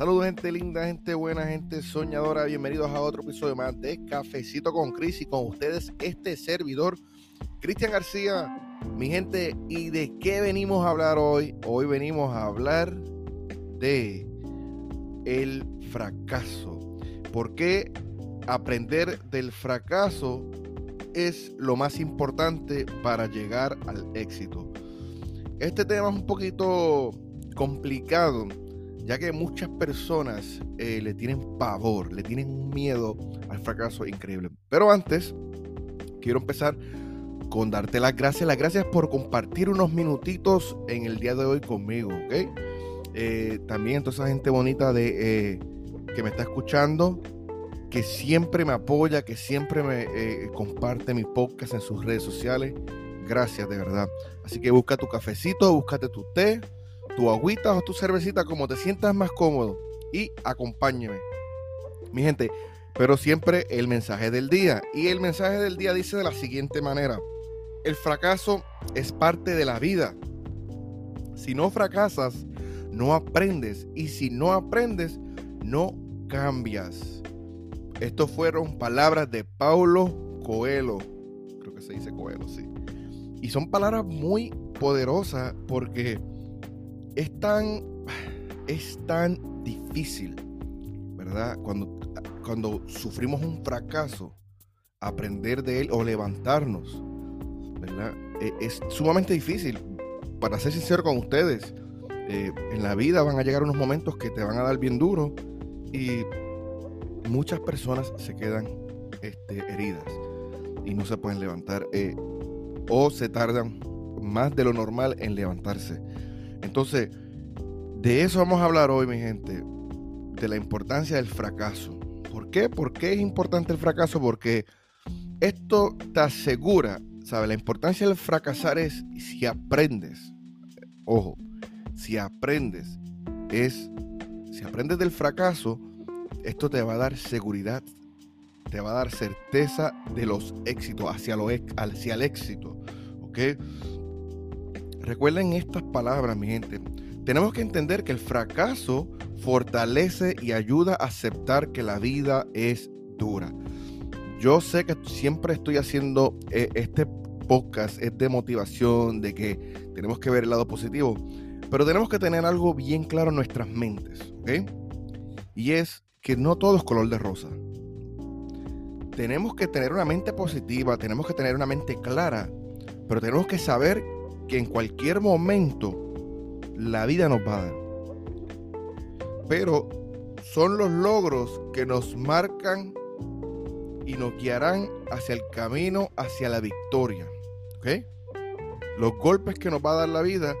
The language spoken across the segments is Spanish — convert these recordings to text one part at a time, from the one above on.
Saludos gente linda, gente buena, gente soñadora. Bienvenidos a otro episodio más de Cafecito con Cris y con ustedes este servidor, Cristian García. Mi gente, ¿y de qué venimos a hablar hoy? Hoy venimos a hablar de el fracaso. ¿Por qué aprender del fracaso es lo más importante para llegar al éxito? Este tema es un poquito complicado ya que muchas personas eh, le tienen pavor, le tienen miedo al fracaso increíble. Pero antes, quiero empezar con darte las gracias, las gracias por compartir unos minutitos en el día de hoy conmigo, ¿ok? Eh, también toda esa gente bonita de, eh, que me está escuchando, que siempre me apoya, que siempre me comparte mi podcast en sus redes sociales. Gracias, de verdad. Así que busca tu cafecito, búscate tu té tu agüita o tu cervecita como te sientas más cómodo y acompáñeme. Mi gente, pero siempre el mensaje del día. Y el mensaje del día dice de la siguiente manera. El fracaso es parte de la vida. Si no fracasas, no aprendes. Y si no aprendes, no cambias. Estas fueron palabras de Paulo Coelho. Creo que se dice Coelho, sí. Y son palabras muy poderosas porque es tan, es tan difícil, ¿verdad? Cuando, cuando sufrimos un fracaso, aprender de él o levantarnos, ¿verdad? E, es sumamente difícil. Para ser sincero con ustedes, eh, en la vida van a llegar unos momentos que te van a dar bien duro y muchas personas se quedan este, heridas y no se pueden levantar eh, o se tardan más de lo normal en levantarse. Entonces, de eso vamos a hablar hoy, mi gente, de la importancia del fracaso. ¿Por qué? ¿Por qué es importante el fracaso? Porque esto te asegura, ¿sabes? La importancia del fracasar es si aprendes, ojo, si aprendes, es, si aprendes del fracaso, esto te va a dar seguridad, te va a dar certeza de los éxitos, hacia, lo, hacia el éxito, ¿ok? Recuerden estas palabras, mi gente. Tenemos que entender que el fracaso fortalece y ayuda a aceptar que la vida es dura. Yo sé que siempre estoy haciendo eh, este podcast, es de motivación, de que tenemos que ver el lado positivo, pero tenemos que tener algo bien claro en nuestras mentes, ¿ok? Y es que no todo es color de rosa. Tenemos que tener una mente positiva, tenemos que tener una mente clara, pero tenemos que saber que en cualquier momento la vida nos va a dar. Pero son los logros que nos marcan y nos guiarán hacia el camino, hacia la victoria. ¿Ok? Los golpes que nos va a dar la vida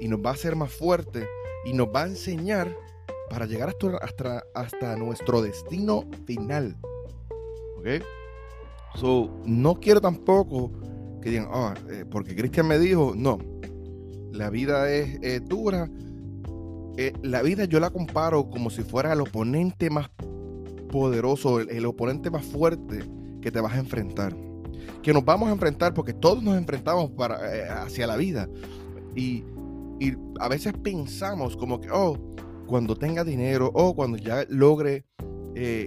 y nos va a hacer más fuerte y nos va a enseñar para llegar hasta, hasta, hasta nuestro destino final. ¿Ok? So, no quiero tampoco que digan, eh, porque Cristian me dijo, no, la vida es, dura. Eh, la vida yo la comparo como si fuera el oponente más poderoso, el, oponente más fuerte que te vas a enfrentar. Que nos vamos a enfrentar porque todos nos enfrentamos para, eh, hacia la vida. Y, a veces pensamos como que, oh, cuando tenga dinero o cuando ya logre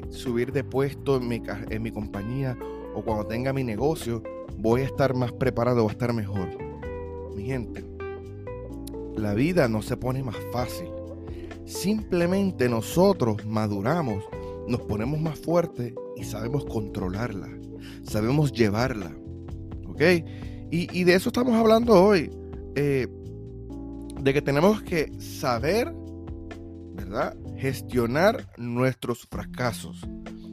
subir de puesto en mi, en mi compañía o cuando tenga mi negocio, voy a estar más preparado, voy a estar mejor. Mi gente, la vida no se pone más fácil. Simplemente nosotros maduramos, nos ponemos más fuertes y sabemos controlarla, sabemos llevarla. ¿Ok? Y, de eso estamos hablando hoy. Eh, de que tenemos que saber, ¿verdad? Gestionar nuestros fracasos.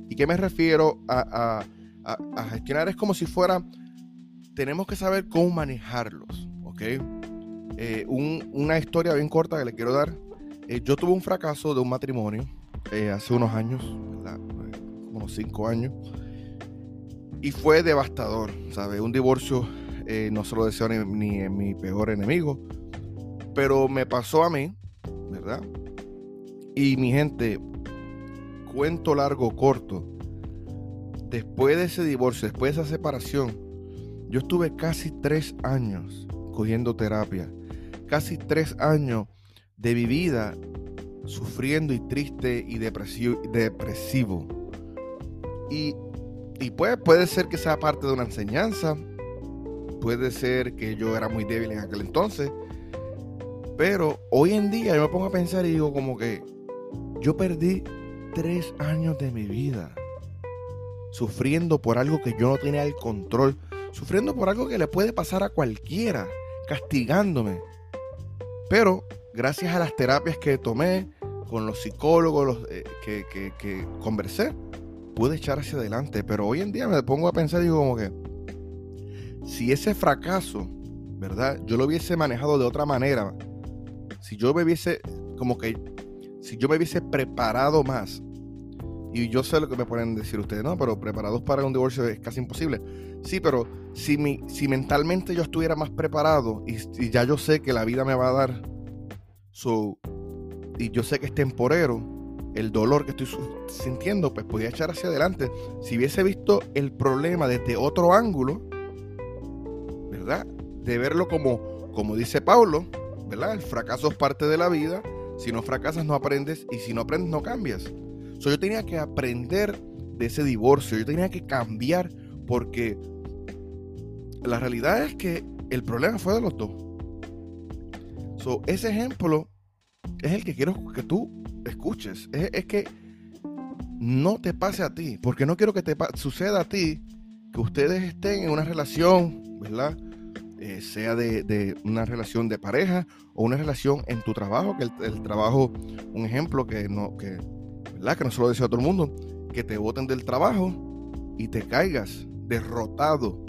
¿Y qué me refiero a gestionar? Es como si fuera tenemos que saber cómo manejarlos, ¿ok? Eh, una historia bien corta que le quiero dar. Eh, yo tuve un fracaso de un matrimonio eh, hace unos años, unos cinco años, y fue devastador, ¿sabes? Un divorcio no se lo deseo ni, ni mi peor enemigo, pero me pasó a mí, ¿verdad? Y mi gente, cuento largo, corto, después de ese divorcio, después de esa separación, yo estuve casi tres años cogiendo terapia, casi tres años de mi vida sufriendo y triste y depresivo. Y, y puede, puede ser que sea parte de una enseñanza, puede ser que yo era muy débil en aquel entonces, pero hoy en día yo me pongo a pensar y digo como que yo perdí tres años de mi vida sufriendo por algo que yo no tenía el control, sufriendo por algo que le puede pasar a cualquiera, castigándome. Pero gracias a las terapias que tomé, con los psicólogos eh, que, que, conversé, pude echar hacia adelante. Pero hoy en día me pongo a pensar digo como que, si ese fracaso, ¿verdad? Yo lo hubiese manejado de otra manera, si yo me hubiese, como que, si yo me hubiese preparado más, y yo sé lo que me pueden decir ustedes, no, pero preparados para un divorcio es casi imposible. Sí, pero si, mi, si mentalmente yo estuviera más preparado y, y ya yo sé que la vida me va a dar su, y yo sé que es temporero, el dolor que estoy sintiendo, pues podía echar hacia adelante. Si hubiese visto el problema desde otro ángulo, ¿verdad? De verlo como, como dice Pablo, ¿verdad? El fracaso es parte de la vida. Si no fracasas, no aprendes. Y si no aprendes, no cambias. Yo tenía que aprender de ese divorcio. Yo tenía que cambiar porque la realidad es que el problema fue de los dos. So, ese ejemplo es el que quiero que tú escuches. Es, que no te pase a ti, porque no quiero que te suceda a ti que ustedes estén en una relación, ¿verdad? Eh, sea de, una relación de pareja o una relación en tu trabajo, que el, trabajo, un ejemplo que no, que, ¿verdad? Que no se lo decía a todo el mundo, que te boten del trabajo y te caigas derrotado.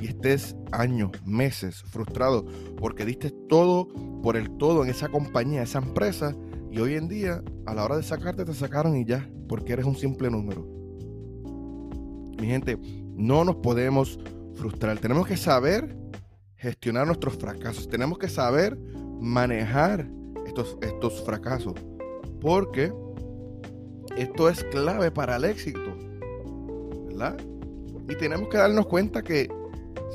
Y estés años, meses frustrado porque diste todo por el todo en esa compañía, esa empresa. Y hoy en día a la hora de sacarte te sacaron y ya, porque eres un simple número. Mi gente, no nos podemos frustrar, tenemos que saber gestionar nuestros fracasos, tenemos que saber manejar estos, estos fracasos, porque esto es clave para el éxito, ¿verdad? Y tenemos que darnos cuenta que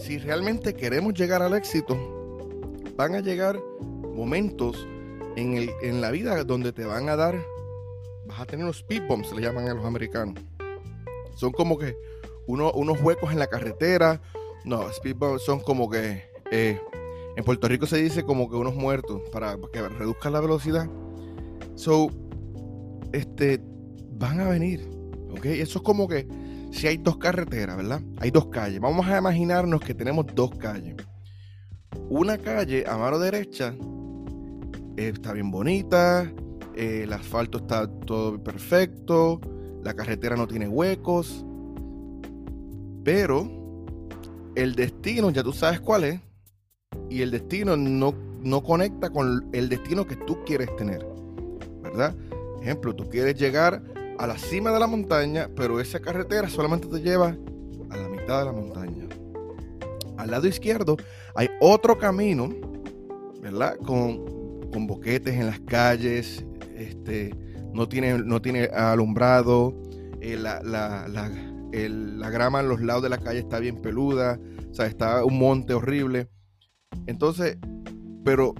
si realmente queremos llegar al éxito, van a llegar momentos en, el, en la vida donde te van a dar, vas a tener unos speed bumps, le llaman a los americanos. Son como que unos huecos en la carretera. No, speed bumps son como que eh, en Puerto Rico se dice como que unos muertos para, que reduzca la velocidad. So, este, van a venir. ¿Ok? Eso es como que si hay dos carreteras, ¿verdad? Hay dos calles. Vamos a imaginarnos que tenemos dos calles. Una calle a mano derecha eh, está bien bonita, eh, el asfalto está todo perfecto, la carretera no tiene huecos, pero el destino, ya tú sabes cuál es, y el destino no, no conecta con el destino que tú quieres tener, ¿verdad? Ejemplo, tú quieres llegar a la cima de la montaña, pero esa carretera solamente te lleva a la mitad de la montaña. Al lado izquierdo hay otro camino, ¿verdad? Con, con boquetes en las calles, este, no, tiene, no tiene alumbrado, eh, la, la, la, grama en los lados de la calle está bien peluda, o sea, está un monte horrible. Entonces, pero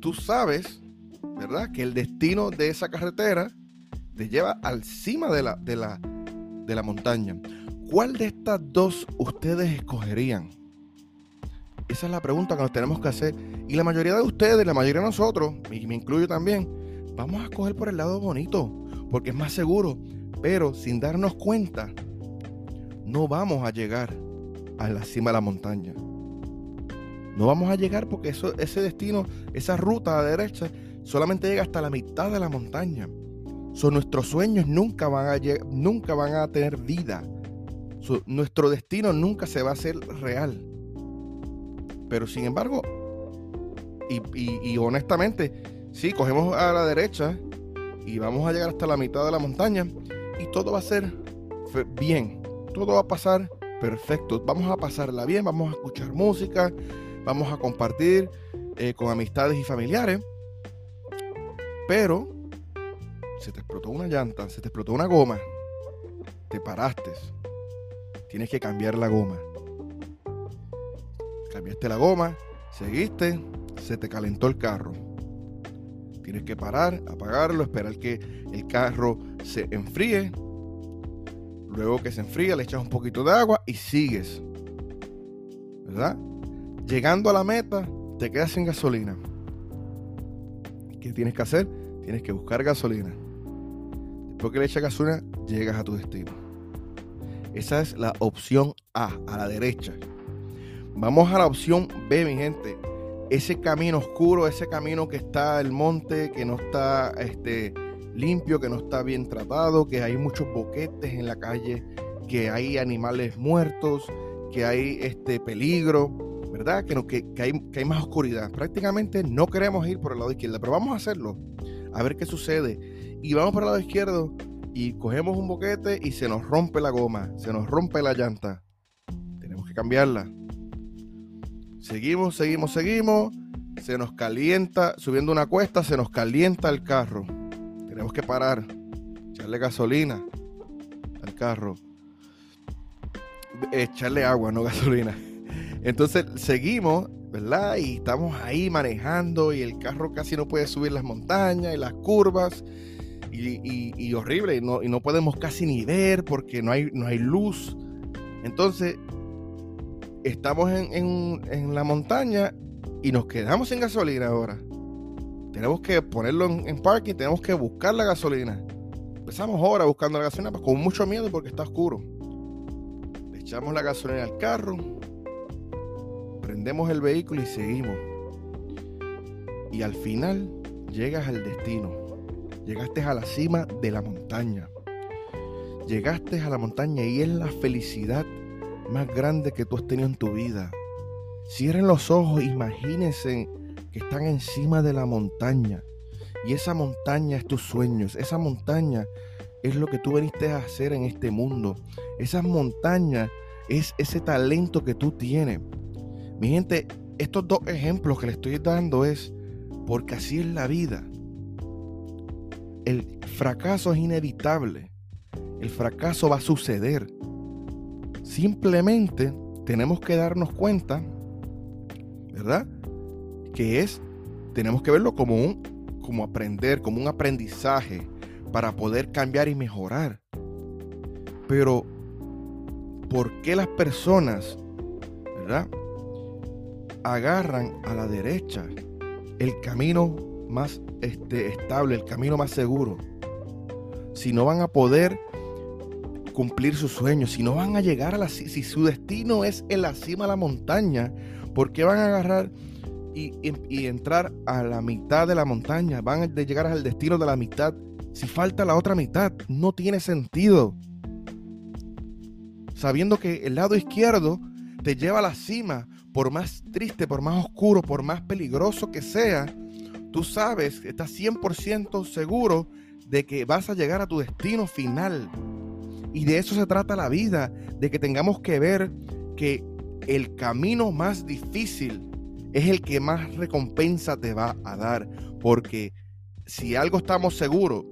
tú sabes, ¿verdad? Que el destino de esa carretera te lleva al cima de la, de la, de la montaña. ¿Cuál de estas dos ustedes escogerían? Esa es la pregunta que nos tenemos que hacer. Y la mayoría de ustedes, la mayoría de nosotros, y me incluyo también, vamos a escoger por el lado bonito, porque es más seguro. Pero sin darnos cuenta, no vamos a llegar a la cima de la montaña. No vamos a llegar porque eso, ese destino, esa ruta a la derecha, solamente llega hasta la mitad de la montaña. Son nuestros sueños nunca van a, nunca van a tener vida. nuestro destino nunca se va a hacer real. Pero sin embargo, y, honestamente, sí, cogemos a la derecha y vamos a llegar hasta la mitad de la montaña y todo va a ser bien. Todo va a pasar perfecto. Vamos a pasarla bien, vamos a escuchar música, vamos a compartir eh, con amistades y familiares. Pero se te explotó una llanta, se te explotó una goma, te paraste, tienes que cambiar la goma. Cambiaste la goma, seguiste, se te calentó el carro. Tienes que parar, apagarlo, esperar que el carro se enfríe. Luego que se enfríe, le echas un poquito de agua y sigues. ¿Verdad? Llegando a la meta, te quedas sin gasolina. ¿Qué tienes que hacer? Tienes que buscar gasolina. Después que le echas gasolina, llegas a tu destino. Esa es la opción A, a la derecha. Vamos a la opción B, mi gente ese camino oscuro, ese camino que está el monte, que no está este, limpio, que no está bien tratado, que hay muchos boquetes en la calle, que hay animales muertos, que hay este peligro, ¿verdad? Que, no, que, hay, que hay más oscuridad. Prácticamente no queremos ir por el lado izquierdo, pero vamos a hacerlo, a ver qué sucede. Y vamos por el lado izquierdo y cogemos un boquete y se nos rompe la goma, se nos rompe la llanta. Tenemos que cambiarla Seguimos, seguimos, seguimos. Se nos calienta, subiendo una cuesta, se nos calienta el carro. Tenemos que parar, echarle gasolina al carro. Echarle agua, no gasolina. Entonces seguimos, ¿verdad? Y estamos ahí manejando y el carro casi no puede subir las montañas y las curvas. Y, horrible, y no, podemos casi ni ver porque no hay, no hay luz. Entonces estamos en, la montaña y nos quedamos sin gasolina ahora. Tenemos que ponerlo en, parking, tenemos que buscar la gasolina. Empezamos ahora buscando la gasolina pues, con mucho miedo porque está oscuro. Le echamos la gasolina al carro, prendemos el vehículo y seguimos. Y al final llegas al destino. Llegaste a la cima de la montaña. Llegaste a la montaña y es la felicidad más grande que tú has tenido en tu vida. Cierren los ojos, imagínense que están encima de la montaña. Y esa montaña es tus sueños. Esa montaña es lo que tú veniste a hacer en este mundo. Esa montaña es ese talento que tú tienes. Mi gente, estos dos ejemplos que le estoy dando es porque así es la vida. El fracaso es inevitable. El fracaso va a suceder. Simplemente tenemos que darnos cuenta, ¿verdad? Que es, tenemos que verlo como un, como aprender, como un aprendizaje para poder cambiar y mejorar. Pero, ¿por qué las personas, ¿verdad? Agarran a la derecha el camino más este, estable, el camino más seguro. Si no van a poder cumplir sus sueños, si no van a llegar a la si su destino es en la cima de la montaña, ¿por qué van a agarrar y, entrar a la mitad de la montaña? Van a llegar al destino de la mitad. Si falta la otra mitad, no tiene sentido. Sabiendo que el lado izquierdo te lleva a la cima, por más triste, por más oscuro, por más peligroso que sea, tú sabes, estás 100% seguro de que vas a llegar a tu destino final. Y de eso se trata la vida, de que tengamos que ver que el camino más difícil es el que más recompensa te va a dar. Porque si algo estamos seguros,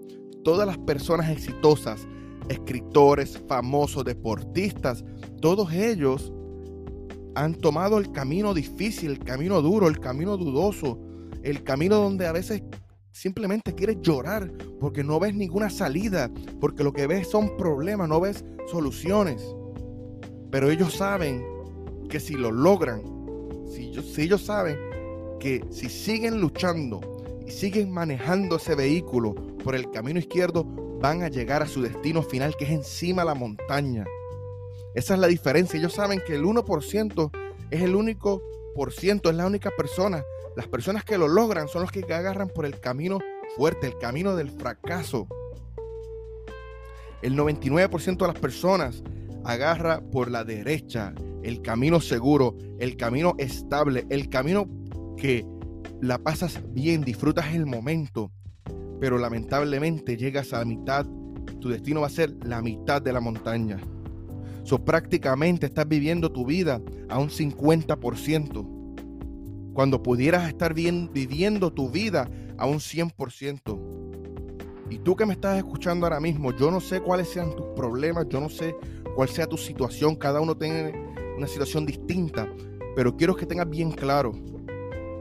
todas las personas exitosas, escritores, famosos, deportistas, todos ellos han tomado el camino difícil, el camino duro, el camino dudoso, el camino donde a veces simplemente quieres llorar porque no ves ninguna salida, porque lo que ves son problemas, no ves soluciones. Pero ellos saben que si lo logran, si ellos, si ellos saben que si siguen luchando y siguen manejando ese vehículo por el camino izquierdo, van a llegar a su destino final, que es encima de la montaña. Esa es la diferencia. Ellos saben que el 1% es el único por ciento, es la única persona las personas que lo logran son los que agarran por el camino fuerte, el camino del fracaso. El 99% de las personas agarra por la derecha, el camino seguro, el camino estable, el camino que la pasas bien, disfrutas el momento, pero lamentablemente llegas a la mitad, tu destino va a ser la mitad de la montaña. So, prácticamente estás viviendo tu vida a un 50% cuando pudieras estar bien, viviendo tu vida a un 100%. Y tú que me estás escuchando ahora mismo, yo no sé cuáles sean tus problemas, yo no sé cuál sea tu situación, cada uno tiene una situación distinta, pero quiero que tengas bien claro,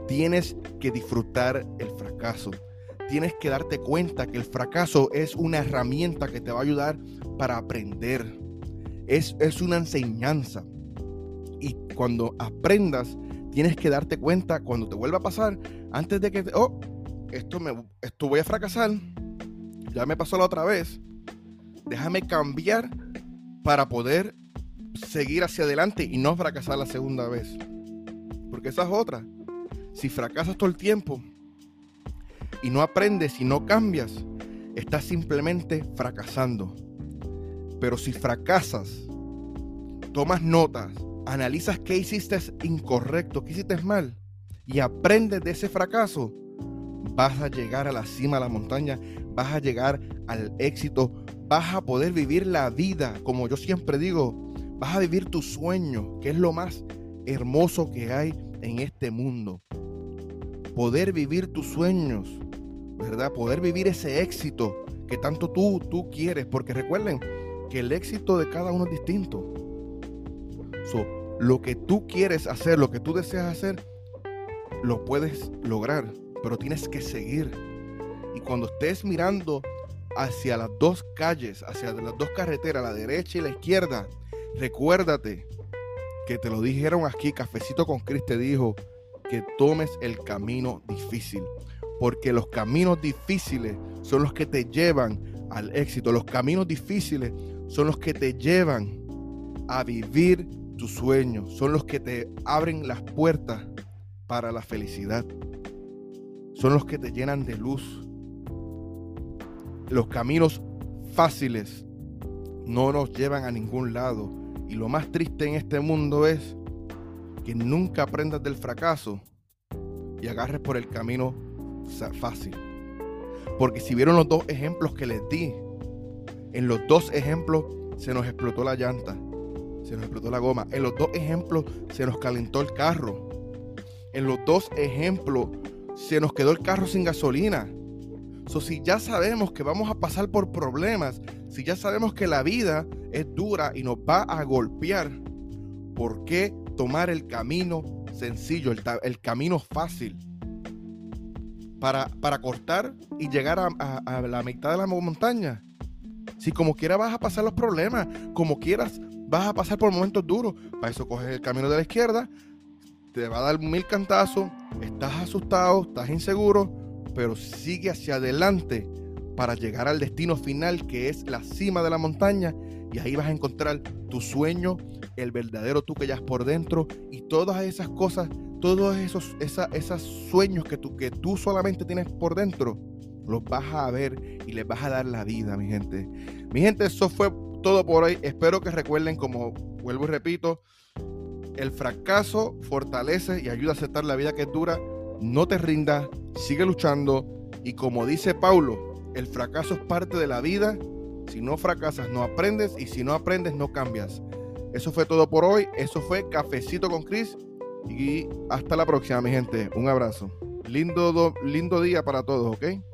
tienes que disfrutar el fracaso, tienes que darte cuenta que el fracaso es una herramienta que te va a ayudar para aprender. Es, es una enseñanza. Y cuando aprendas, tienes que darte cuenta cuando te vuelva a pasar, antes de que, oh, esto, me, esto voy a fracasar, ya me pasó la otra vez, déjame cambiar para poder seguir hacia adelante y no fracasar la segunda vez. Porque esa es otra. Si fracasas todo el tiempo y no aprendes y no cambias, estás simplemente fracasando. Pero si fracasas, tomas notas, analizas qué hiciste incorrecto, qué hiciste mal y aprendes de ese fracaso, vas a llegar a la cima de la montaña, vas a llegar al éxito, vas a poder vivir la vida, como yo siempre digo, vas a vivir tu sueño, que es lo más hermoso que hay en este mundo. Poder vivir tus sueños, ¿verdad? Poder vivir ese éxito que tanto tú, tú quieres, porque recuerden que el éxito de cada uno es distinto. Lo que tú quieres hacer, lo que tú deseas hacer, lo puedes lograr, pero tienes que seguir. Y cuando estés mirando hacia las dos calles, hacia las dos carreteras, la derecha y la izquierda, recuérdate que te lo dijeron aquí, Cafecito con Cris te dijo que tomes el camino difícil, porque los caminos difíciles son los que te llevan al éxito, los caminos difíciles son los que te llevan a vivir tus sueños, son los que te abren las puertas para la felicidad, son los que te llenan de luz, los caminos fáciles no nos llevan a ningún lado. Y lo más triste en este mundo es que nunca aprendas del fracaso y agarres por el camino fácil. Porque si vieron los dos ejemplos que les di, en los dos ejemplos se nos explotó la llanta, se nos explotó la goma. En los dos ejemplos se nos calentó el carro. En los dos ejemplos se nos quedó el carro sin gasolina si ya sabemos que vamos a pasar por problemas, si ya sabemos que la vida es dura y nos va a golpear, ¿por qué tomar el camino sencillo, el, camino fácil? Para, para, cortar y llegar a, la mitad de la montaña. Si como quiera vas a pasar los problemas, como quieras vas a pasar por momentos duros, para eso coges el camino de la izquierda, te va a dar mil cantazos, estás asustado, estás inseguro, pero sigue hacia adelante para llegar al destino final que es la cima de la montaña y ahí vas a encontrar tu sueño, el verdadero tú que ya es por dentro y todas esas cosas, todos esos, esos sueños que tú, que tú solamente tienes por dentro, los vas a ver y les vas a dar la vida, mi gente. Mi gente, eso fue todo por hoy. Espero que recuerden, como vuelvo y repito, el fracaso fortalece y ayuda a aceptar la vida que es dura no te rindas, sigue luchando y como dice Paulo, el fracaso es parte de la vida. Si no fracasas, no aprendes y si no aprendes, no cambias. Eso fue todo por hoy. Eso fue Cafecito con Chris y hasta la próxima, mi gente. Un abrazo. Lindo, lindo día para todos, ¿ok?